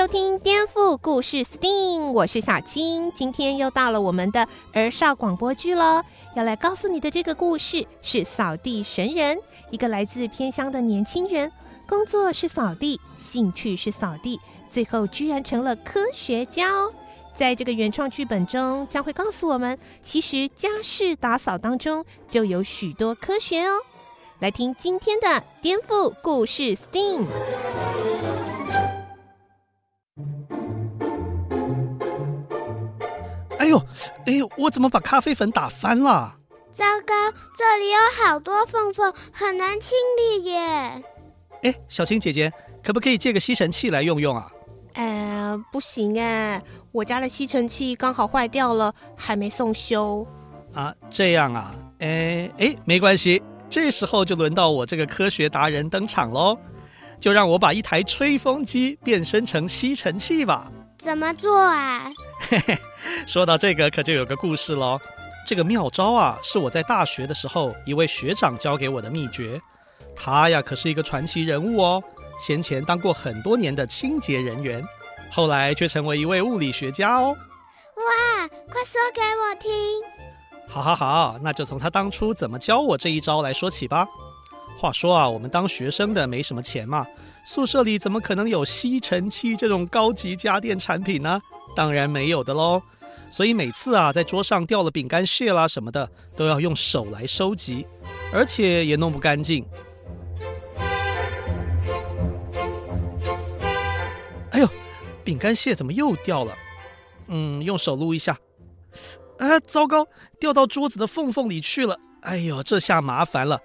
收听《颠覆故事 STEAM》，我是小青，今天又到了我们的儿少广播剧喽。要来告诉你的这个故事是扫地神人，一个来自偏乡的年轻人，工作是扫地，兴趣是扫地，最后居然成了科学家哦。在这个原创剧本中，将会告诉我们，其实家事打扫当中就有许多科学哦。来听今天的颠覆故事 STEAM。呦，哎呦，我怎么把咖啡粉打翻了？糟糕，这里有好多缝缝，很难清理耶。哎，小青姐姐，可不可以借个吸尘器来用用啊？呃，不行哎，我家的吸尘器刚好坏掉了，还没送修。啊，这样啊？哎哎，没关系，这时候就轮到我这个科学达人登场喽。就让我把一台吹风机变身成吸尘器吧。怎么做啊？嘿嘿，说到这个可就有个故事喽。这个妙招啊，是我在大学的时候一位学长教给我的秘诀。他呀可是一个传奇人物哦，先前当过很多年的清洁人员，后来却成为一位物理学家哦。哇，快说给我听！好好好，那就从他当初怎么教我这一招来说起吧。话说啊，我们当学生的没什么钱嘛，宿舍里怎么可能有吸尘器这种高级家电产品呢？当然没有的喽。所以每次啊，在桌上掉了饼干屑啦什么的，都要用手来收集，而且也弄不干净。哎呦，饼干屑怎么又掉了？嗯，用手撸一下。啊，糟糕，掉到桌子的缝缝里去了。哎呦，这下麻烦了。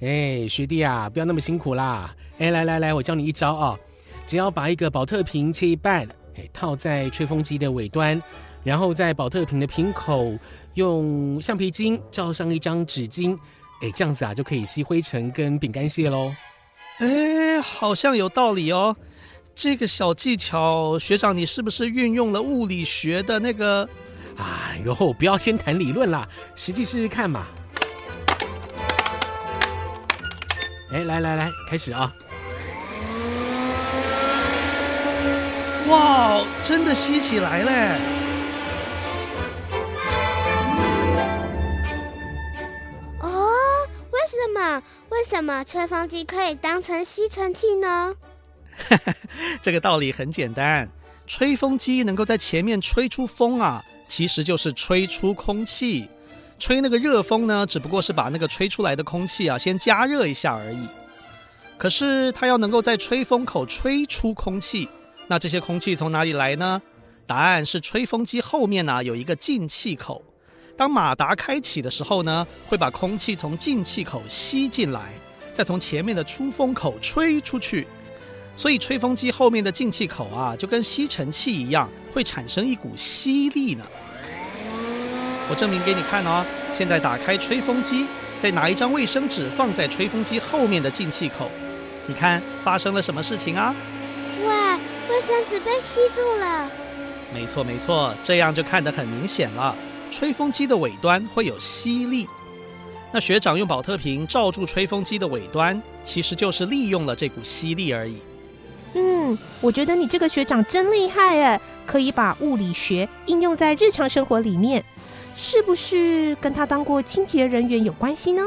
哎，学弟啊，不要那么辛苦啦！哎，来来来，我教你一招啊，只要把一个宝特瓶切一半，哎，套在吹风机的尾端，然后在宝特瓶的瓶口用橡皮筋罩上一张纸巾，哎，这样子啊就可以吸灰尘跟饼干屑喽。哎，好像有道理哦。这个小技巧，学长你是不是运用了物理学的那个？哎呦，不要先谈理论啦，实际试试看嘛。哎，来来来，开始啊！哇，真的吸起来嘞！哦，为什么？为什么吹风机可以当成吸尘器呢？这个道理很简单，吹风机能够在前面吹出风啊，其实就是吹出空气。吹那个热风呢，只不过是把那个吹出来的空气啊，先加热一下而已。可是它要能够在吹风口吹出空气，那这些空气从哪里来呢？答案是吹风机后面呢，有一个进气口。当马达开启的时候呢，会把空气从进气口吸进来，再从前面的出风口吹出去。所以吹风机后面的进气口啊，就跟吸尘器一样，会产生一股吸力呢。我证明给你看哦，现在打开吹风机，再拿一张卫生纸放在吹风机后面的进气口，你看发生了什么事情啊？哇，卫生纸被吸住了。没错没错，这样就看得很明显了。吹风机的尾端会有吸力，那学长用保特瓶罩住吹风机的尾端，其实就是利用了这股吸力而已。嗯，我觉得你这个学长真厉害哎，可以把物理学应用在日常生活里面。是不是跟他当过清洁人员有关系呢？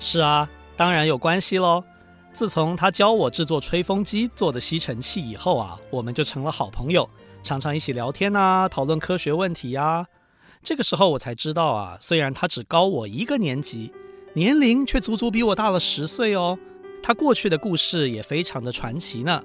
是啊，当然有关系喽。自从他教我制作吹风机做的吸尘器以后啊，我们就成了好朋友，常常一起聊天啊，讨论科学问题呀。这个时候我才知道啊，虽然他只高我一个年级，年龄却足足比我大了十岁哦。他过去的故事也非常的传奇呢。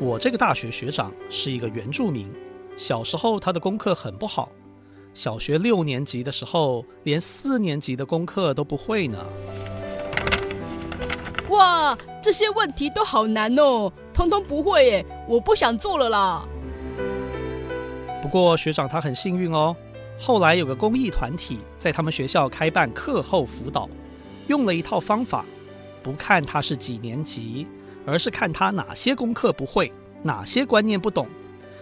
我这个大学学长是一个原住民，小时候他的功课很不好，小学六年级的时候连四年级的功课都不会呢。哇，这些问题都好难哦，通通不会耶，我不想做了啦。不过学长他很幸运哦，后来有个公益团体在他们学校开办课后辅导，用了一套方法，不看他是几年级，而是看他哪些功课不会，哪些观念不懂，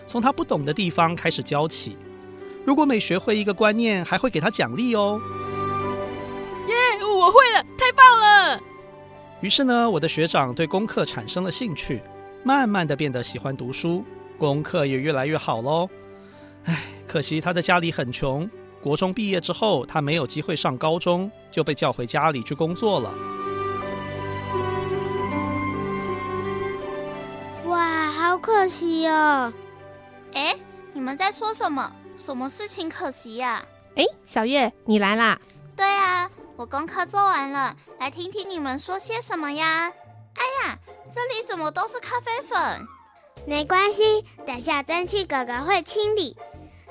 从他不懂的地方开始教起。如果每学会一个观念，还会给他奖励哦。耶，yeah, 我会了，太棒了！于是呢，我的学长对功课产生了兴趣，慢慢的变得喜欢读书，功课也越来越好喽。唉，可惜他的家里很穷，国中毕业之后，他没有机会上高中，就被叫回家里去工作了。哇，好可惜哦！哎，你们在说什么？什么事情可惜呀？哎，小月，你来啦！对啊，我功课做完了，来听听你们说些什么呀？哎呀，这里怎么都是咖啡粉？没关系，等下蒸汽哥哥会清理，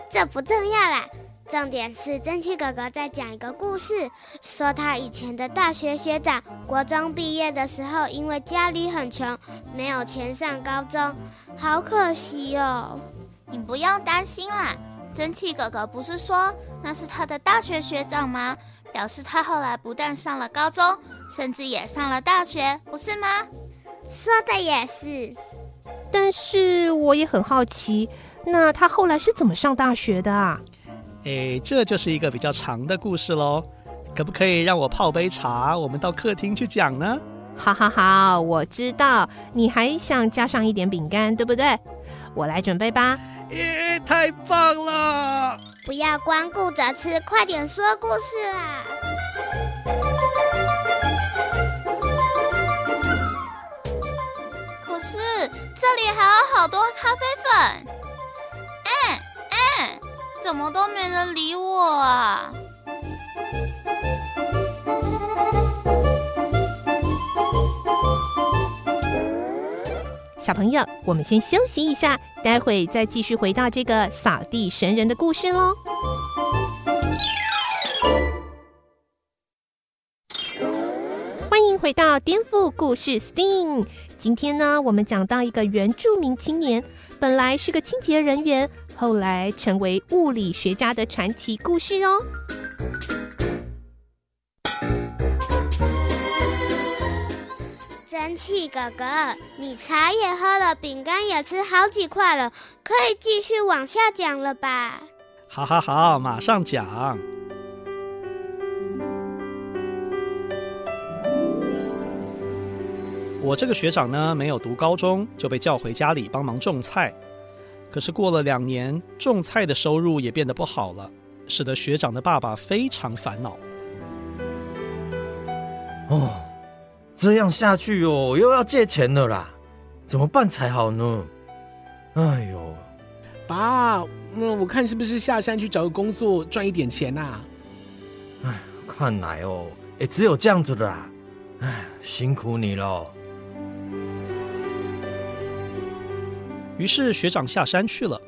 这不重要啦。重点是蒸汽哥哥在讲一个故事，说他以前的大学学长，国中毕业的时候，因为家里很穷，没有钱上高中，好可惜哦。你不用担心啦。蒸汽哥哥不是说那是他的大学学长吗？表示他后来不但上了高中，甚至也上了大学，不是吗？说的也是。但是我也很好奇，那他后来是怎么上大学的啊？哎，这就是一个比较长的故事喽。可不可以让我泡杯茶，我们到客厅去讲呢？好好好，我知道你还想加上一点饼干，对不对？我来准备吧。耶，太棒了！不要光顾着吃，快点说故事啦！可是这里还有好多咖啡粉，哎哎，怎么都没人理我啊？小朋友，我们先休息一下，待会再继续回到这个扫地神人的故事喽。欢迎回到颠覆故事 STEAM。今天呢，我们讲到一个原住民青年，本来是个清洁人员，后来成为物理学家的传奇故事哦。蒸汽哥哥，你茶也喝了，饼干也吃好几块了，可以继续往下讲了吧？好好好，马上讲。我这个学长呢，没有读高中就被叫回家里帮忙种菜，可是过了两年，种菜的收入也变得不好了，使得学长的爸爸非常烦恼。哦。这样下去哦，又要借钱了啦，怎么办才好呢？哎呦，爸，那我看是不是下山去找个工作赚一点钱呐？哎，看来哦，也只有这样子的啦。哎，辛苦你了。于是学长下山去了，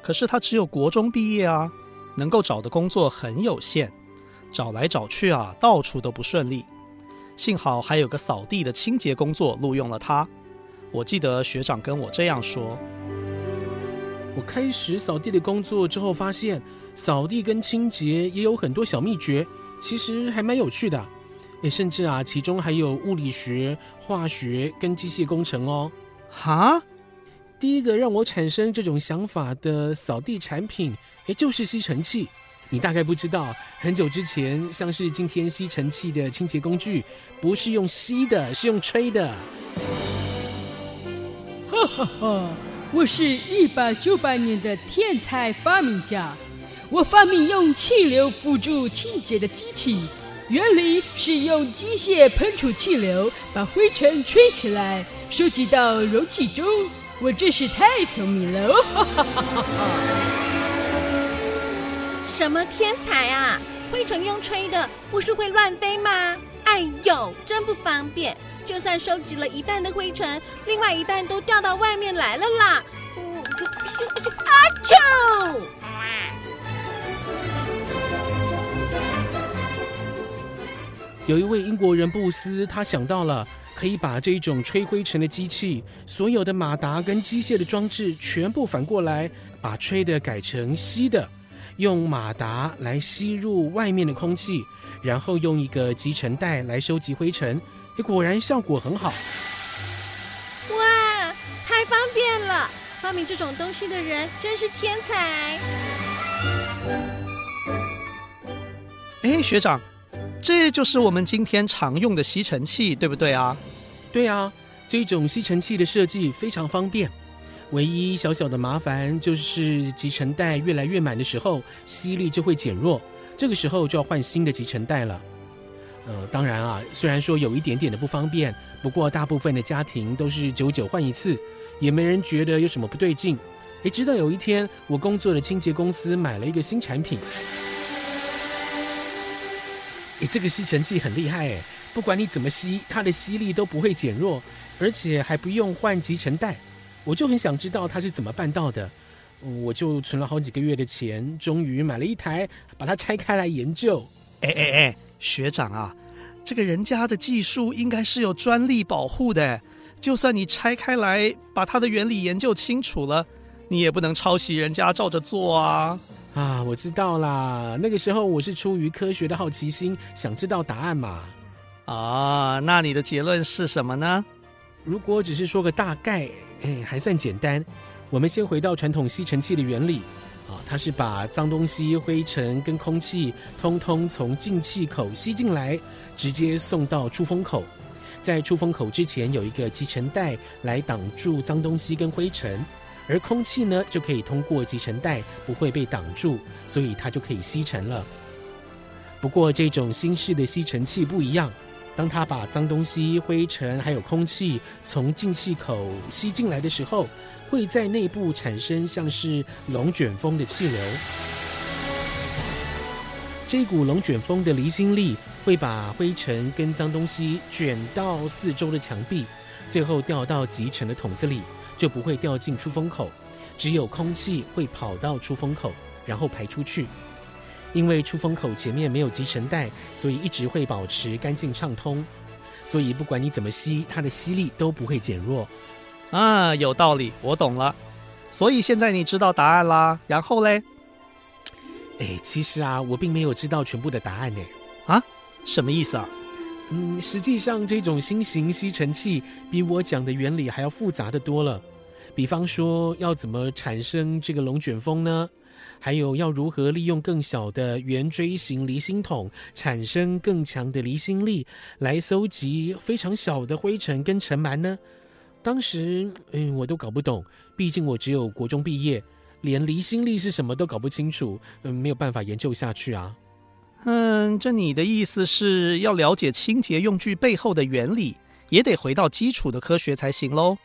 可是他只有国中毕业啊，能够找的工作很有限，找来找去啊，到处都不顺利。幸好还有个扫地的清洁工作录用了他。我记得学长跟我这样说：我开始扫地的工作之后，发现扫地跟清洁也有很多小秘诀，其实还蛮有趣的。诶，甚至啊，其中还有物理学、化学跟机械工程哦。哈，第一个让我产生这种想法的扫地产品，诶，就是吸尘器。你大概不知道，很久之前，像是今天吸尘器的清洁工具，不是用吸的，是用吹的。哈哈哈！我是一八九八年的天才发明家，我发明用气流辅助清洁的机器，原理是用机械喷出气流，把灰尘吹起来，收集到容器中。我真是太聪明了！哈哈哈哈哈。什么天才啊！灰尘用吹的，不是会乱飞吗？哎呦，真不方便！就算收集了一半的灰尘，另外一半都掉到外面来了啦！阿啾！有一位英国人布斯，他想到了可以把这种吹灰尘的机器，所有的马达跟机械的装置全部反过来，把吹的改成吸的，用马达来吸入外面的空气，然后用一个集尘袋来收集灰尘，诶，果然效果很好。哇，太方便了！发明这种东西的人真是天才。哎，学长。这就是我们今天常用的吸尘器，对不对啊？对啊，这种吸尘器的设计非常方便，唯一小小的麻烦就是集尘袋越来越满的时候，吸力就会减弱，这个时候就要换新的集尘袋了。呃，当然啊，虽然说有一点点的不方便，不过大部分的家庭都是久久换一次，也没人觉得有什么不对劲。诶，直到有一天，我工作的清洁公司买了一个新产品。诶，这个吸尘器很厉害诶，不管你怎么吸，它的吸力都不会减弱，而且还不用换集尘袋。我就很想知道他是怎么办到的，我就存了好几个月的钱，终于买了一台，把它拆开来研究。哎哎哎，学长啊，这个人家的技术应该是有专利保护的，就算你拆开来把它的原理研究清楚了，你也不能抄袭人家照着做啊。啊，我知道啦。那个时候我是出于科学的好奇心，想知道答案嘛。啊，那你的结论是什么呢？如果只是说个大概，哎，还算简单。我们先回到传统吸尘器的原理啊，它是把脏东西、灰尘跟空气通通从进气口吸进来，直接送到出风口。在出风口之前有一个集尘袋来挡住脏东西跟灰尘。而空气呢，就可以通过集尘袋，不会被挡住，所以它就可以吸尘了。不过这种新式的吸尘器不一样，当它把脏东西、灰尘还有空气从进气口吸进来的时候，会在内部产生像是龙卷风的气流。这股龙卷风的离心力会把灰尘跟脏东西卷到四周的墙壁，最后掉到集尘的桶子里。就不会掉进出风口，只有空气会跑到出风口，然后排出去。因为出风口前面没有集尘袋，所以一直会保持干净畅通。所以不管你怎么吸，它的吸力都不会减弱。啊，有道理，我懂了。所以现在你知道答案啦。然后嘞？哎，其实啊，我并没有知道全部的答案呢。啊？什么意思啊？嗯，实际上这种新型吸尘器比我讲的原理还要复杂的多了。比方说，要怎么产生这个龙卷风呢？还有要如何利用更小的圆锥形离心筒，产生更强的离心力，来搜集非常小的灰尘跟尘螨呢？当时，嗯，我都搞不懂。毕竟我只有国中毕业，连离心力是什么都搞不清楚，嗯，没有办法研究下去啊。嗯，这你的意思是要了解清洁用具背后的原理，也得回到基础的科学才行喽？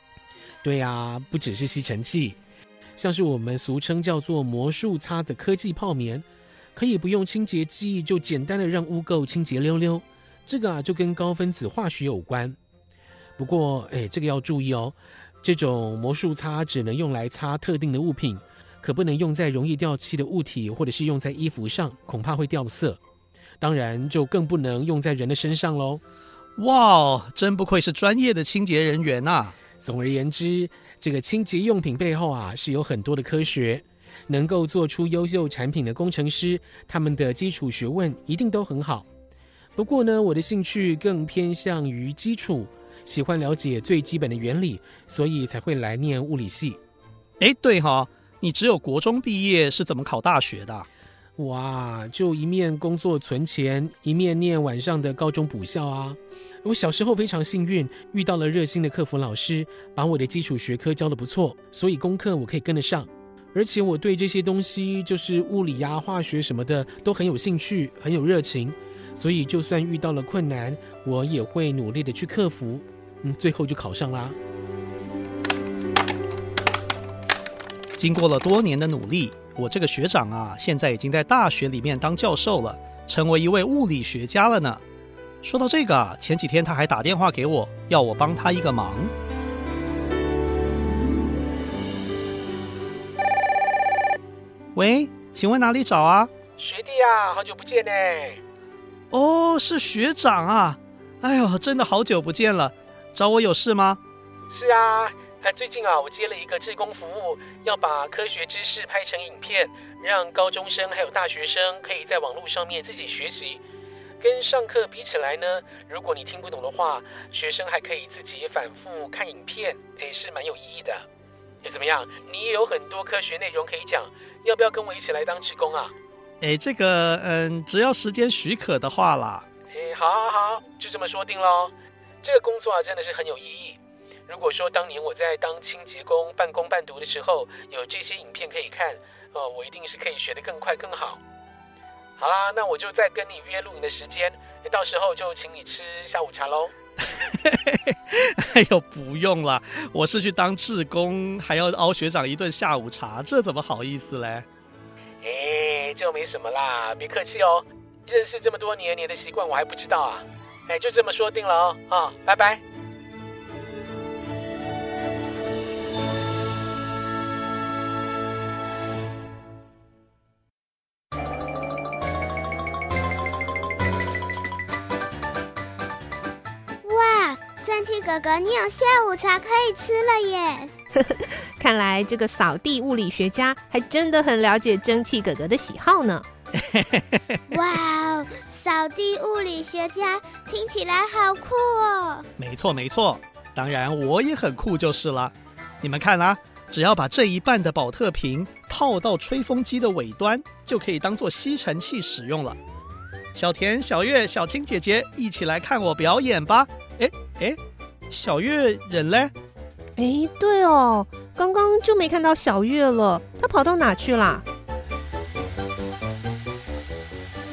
对呀，不只是吸尘器，像是我们俗称叫做魔术擦的科技泡棉，可以不用清洁剂就简单的让污垢清洁溜溜。这个啊，就跟高分子化学有关。不过，哎，这个要注意哦，这种魔术擦只能用来擦特定的物品。可不能用在容易掉漆的物体，或者是用在衣服上，恐怕会掉色。当然，就更不能用在人的身上喽。哇，真不愧是专业的清洁人员呐、啊！总而言之，这个清洁用品背后啊，是有很多的科学。能够做出优秀产品的工程师，他们的基础学问一定都很好。不过呢，我的兴趣更偏向于基础，喜欢了解最基本的原理，所以才会来念物理系。哎，对哈、你只有国中毕业，是怎么考大学的？哇，就一面工作存钱，一面念晚上的高中补校啊！我小时候非常幸运，遇到了热心的客服老师，把我的基础学科教得不错，所以功课我可以跟得上。而且我对这些东西，就是物理呀、化学什么的，都很有兴趣，很有热情。所以就算遇到了困难，我也会努力的去克服。嗯，最后就考上啦。经过了多年的努力，我这个学长啊，现在已经在大学里面当教授了，成为一位物理学家了呢。说到这个啊，前几天他还打电话给我，要我帮他一个忙。喂，请问哪里找啊？学弟啊，好久不见呢。哦，是学长啊。哎呦，真的好久不见了。找我有事吗？是啊，最近啊，我接了一个志工服务，要把科学知识拍成影片，让高中生还有大学生可以在网络上面自己学习。跟上课比起来呢，如果你听不懂的话，学生还可以自己反复看影片，也是蛮有意义的。哎，怎么样？你也有很多科学内容可以讲，要不要跟我一起来当志工啊？哎，这个，嗯，只要时间许可的话啦。哎，好，好，好，就这么说定喽。这个工作啊，真的是很有意义。如果说当年我在当清洁工半工半读的时候，有这些影片可以看，哦，我一定是可以学得更快更好。好啦，那我就再跟你约录影的时间，到时候就请你吃下午茶喽。哎呦，不用了，我是去当志工，还要熬学长一顿下午茶，这怎么好意思嘞？哎，这没什么啦，别客气哦。认识这么多年，你的习惯我还不知道啊。哎，就这么说定了哦，啊、哦，拜拜。哥哥，你有下午茶可以吃了耶！看来这个扫地物理学家还真的很了解蒸汽哥哥的喜好呢。哇哦！扫地物理学家听起来好酷哦！没错没错，当然我也很酷就是了。你们看啊，只要把这一半的保特瓶套到吹风机的尾端，就可以当做吸尘器使用了。小田、小月、小青姐姐，一起来看我表演吧！哎哎，小月人嘞？哎，对哦，刚刚就没看到小月了，她跑到哪去啦？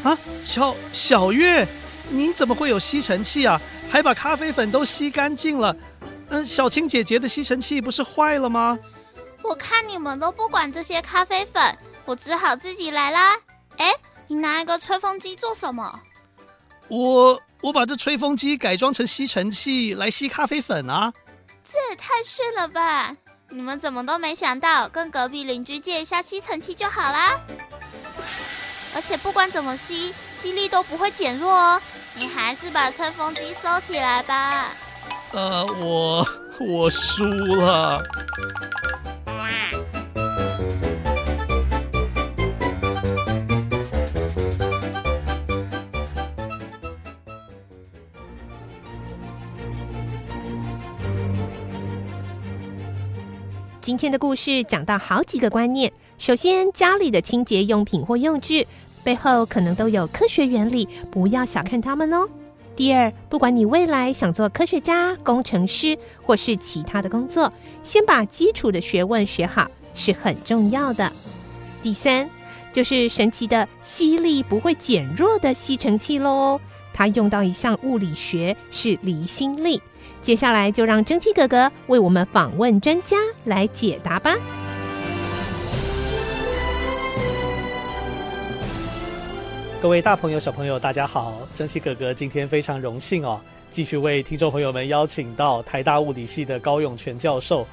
啊，小小月，你怎么会有吸尘器啊？还把咖啡粉都吸干净了。嗯，小青姐姐的吸尘器不是坏了吗？我看你们都不管这些咖啡粉，我只好自己来啦。哎，你拿一个吹风机做什么？我我把这吹风机改装成吸尘器来吸咖啡粉啊。这也太逊了吧！你们怎么都没想到跟隔壁邻居借一下吸尘器就好啦？而且不管怎么吸，吸力都不会减弱哦。你还是把吹风机收起来吧。呃，我我输了。今天的故事讲到好几个观念。首先，家里的清洁用品或用具背后可能都有科学原理，不要小看它们哦。第二，不管你未来想做科学家、工程师或是其他的工作，先把基础的学问学好是很重要的。第三，就是神奇的吸力不会减弱的吸尘器喽，它用到一项物理学是离心力。接下来就让蒸汽哥哥为我们访问专家来解答吧。各位大朋友、小朋友，大家好！蒸汽哥哥今天非常荣幸哦，继续为听众朋友们邀请到台大物理系的高永全教授。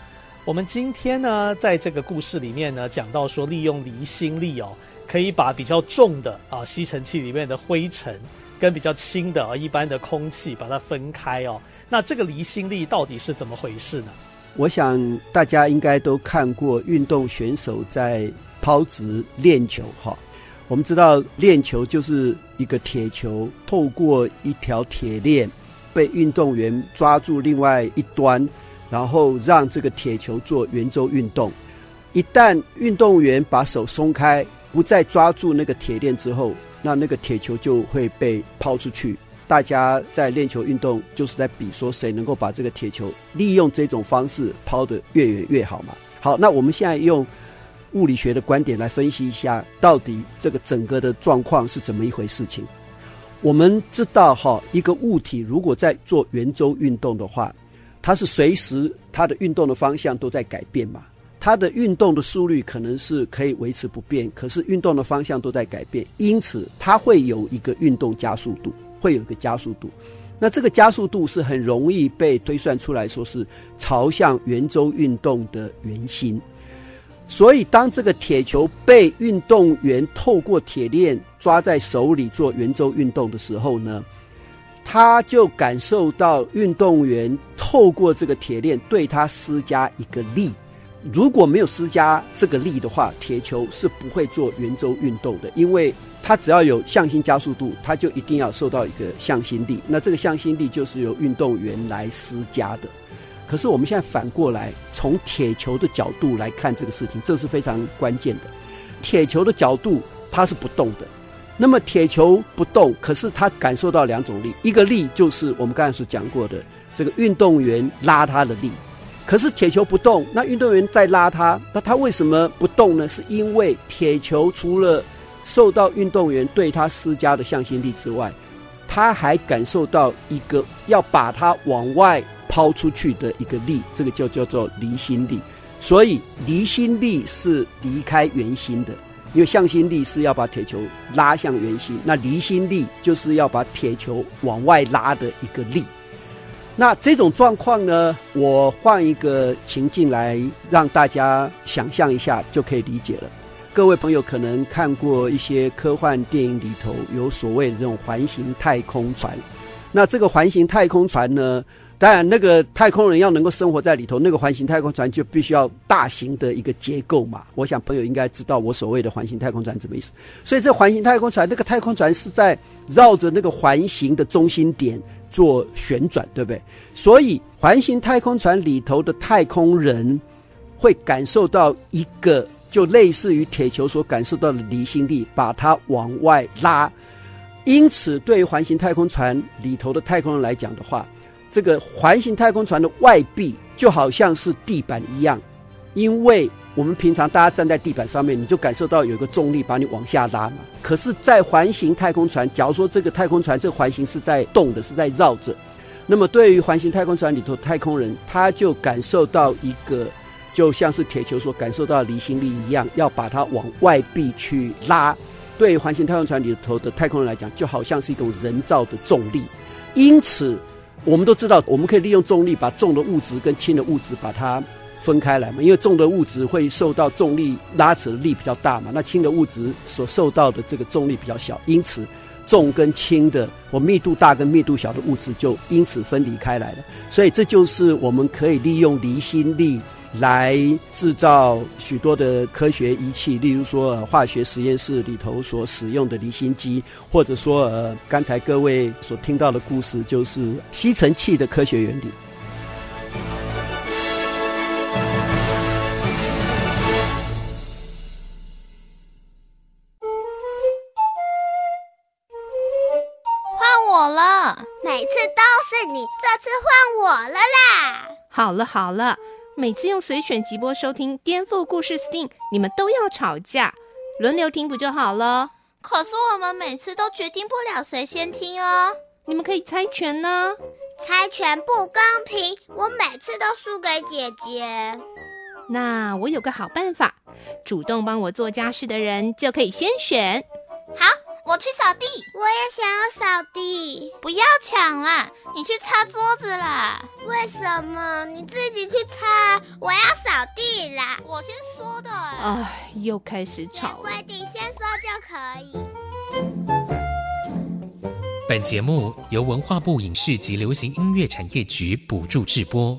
我们今天呢，在这个故事里面呢，讲到说利用离心力哦，可以把比较重的啊吸尘器里面的灰尘跟比较轻的啊一般的空气把它分开哦。那这个离心力到底是怎么回事呢？我想大家应该都看过运动选手在抛掷链球哈。我们知道链球就是一个铁球，透过一条铁链被运动员抓住另外一端，然后让这个铁球做圆周运动。一旦运动员把手松开，不再抓住那个铁链之后，那那个铁球就会被抛出去。大家在练球运动就是在比说谁能够把这个铁球利用这种方式抛得越远越好嘛。好，那我们现在用。物理学的观点来分析一下，到底这个整个的状况是怎么一回事情？我们知道，哈，一个物体如果在做圆周运动的话，它是随时它的运动的方向都在改变嘛。它的运动的速率可能是可以维持不变，可是运动的方向都在改变，因此它会有一个运动加速度，会有一个加速度。那这个加速度是很容易被推算出来说是朝向圆周运动的圆心。所以，当这个铁球被运动员透过铁链抓在手里做圆周运动的时候呢，他就感受到运动员透过这个铁链对他施加一个力。如果没有施加这个力的话，铁球是不会做圆周运动的，因为它只要有向心加速度，它就一定要受到一个向心力。那这个向心力就是由运动员来施加的。可是我们现在反过来，从铁球的角度来看这个事情，这是非常关键的。铁球的角度，它是不动的。那么铁球不动，可是它感受到两种力，一个力就是我们刚才所讲过的这个运动员拉它的力。可是铁球不动，那运动员在拉它，那它为什么不动呢？是因为铁球除了受到运动员对它施加的向心力之外，它还感受到一个要把它往外抛出去的一个力，这个就叫做离心力。所以离心力是离开圆心的，因为向心力是要把铁球拉向圆心，那离心力就是要把铁球往外拉的一个力。那这种状况呢，我换一个情境来让大家想象一下，就可以理解了。各位朋友可能看过一些科幻电影里头有所谓的这种环形太空船，那这个环形太空船呢，当然那个太空人要能够生活在里头，那个环形太空船就必须要大型的一个结构嘛。我想朋友应该知道我所谓的环形太空船什么意思。所以这环形太空船，那个太空船是在绕着那个环形的中心点。做旋转，对不对？所以环形太空船里头的太空人会感受到一个，就类似于铁球所感受到的离心力，把它往外拉。因此，对于环形太空船里头的太空人来讲的话，这个环形太空船的外壁就好像是地板一样，因为。我们平常大家站在地板上面，你就感受到有一个重力把你往下拉嘛。可是，在环形太空船，假如说这个太空船这个环形是在动的，是在绕着，那么对于环形太空船里头太空人，他就感受到一个，就像是铁球所感受到离心力一样，要把它往外壁去拉。对于环形太空船里头的太空人来讲，就好像是一种人造的重力。因此，我们都知道，我们可以利用重力把重的物质跟轻的物质把它。分开来嘛，因为重的物质会受到重力拉扯的力比较大嘛，那轻的物质所受到的这个重力比较小，因此重跟轻的，我密度大跟密度小的物质就因此分离开来了。所以这就是我们可以利用离心力来制造许多的科学仪器，例如说化学实验室里头所使用的离心机，或者说呃刚才各位所听到的故事就是吸尘器的科学原理。每次都是你，这次换我了啦！好了好了，每次用随选即播收听颠覆故事 STEAM，你们都要吵架，轮流听不就好了？可是我们每次都决定不了谁先听哦。你们可以猜拳呢？猜拳不公平，我每次都输给姐姐。那我有个好办法，主动帮我做家事的人就可以先选。好。我去扫地，我也想要扫地。不要抢啦，你去擦桌子啦。为什么？你自己去擦，我要扫地啦。我先说的。哎，又开始吵了。规定先说就可以。本节目由文化部影视及流行音乐产业局补助制播。